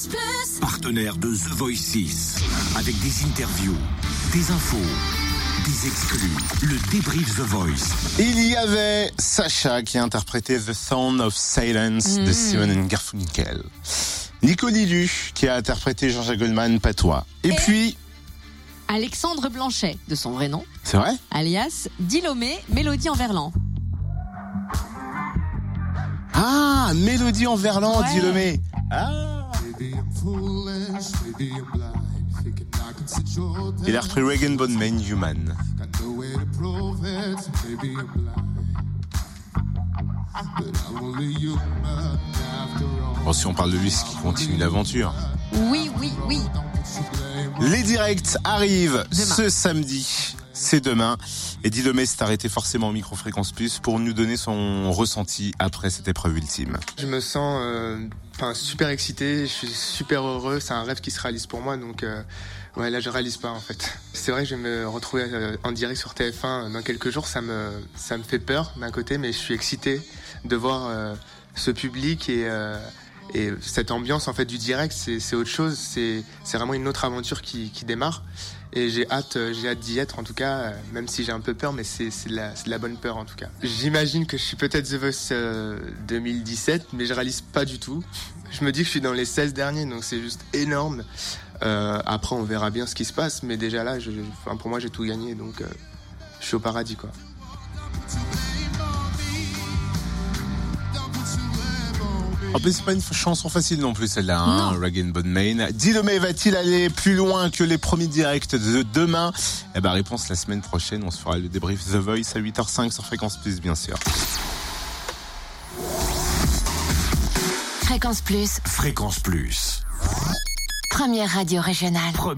Fréquence Plus. Partenaire de The Voice 6. Avec des interviews, des infos, des exclus. Le débrief The Voice. Il y avait Sacha qui a interprété The Sound of Silence de Simon Garfunkel. Nico Lilu qui a interprété Jean-Jacques Goldman Patois. Et, puis, Alexandre Blanchet, de son vrai nom, c'est vrai? Alias Dilomé, Mélodie en verlan. Ah, Mélodie en verlan, Ouais. mec. Ah. Il a repris Reagan Bone Main Human. Bon, si on parle de lui, c'est qu'il continue l'aventure. Oui, oui, oui. Les directs arrivent Demain. ce samedi. C'est demain. Et Dilomé s'est arrêté forcément au Micro-Fréquence Plus pour nous donner son ressenti après cette épreuve ultime. Je me sens euh, super excité, je suis super heureux, c'est un rêve qui se réalise pour moi, donc euh, ouais, là je réalise pas en fait. C'est vrai que je vais me retrouver euh, en direct sur TF1 dans quelques jours, ça me, ça me fait peur d'un côté, mais je suis excité de voir euh, ce public et, euh, et cette ambiance en fait du direct, c'est autre chose, c'est vraiment une autre aventure qui, démarre. Et j'ai hâte, euh, j'ai hâte d'y être en tout cas, euh, même si j'ai un peu peur, mais c'est de, la- bonne peur en tout cas. J'imagine que je suis peut-être The Voice euh, 2017, mais je réalise pas du tout. Je me dis que je suis dans les 16 derniers, donc c'est juste énorme. Euh, après, on verra bien ce qui se passe, mais déjà là, pour moi, j'ai tout gagné, donc euh, je suis au paradis quoi. En plus, c'est pas une chanson facile non plus celle-là, hein, Reagan Bone Main. Dilomé va-t-il aller plus loin que les premiers directs de demain? Eh ben, réponse la semaine prochaine. On se fera le débrief The Voice à 8h05 sur Fréquence Plus, bien sûr. Fréquence Plus. Fréquence Plus. Première radio régionale.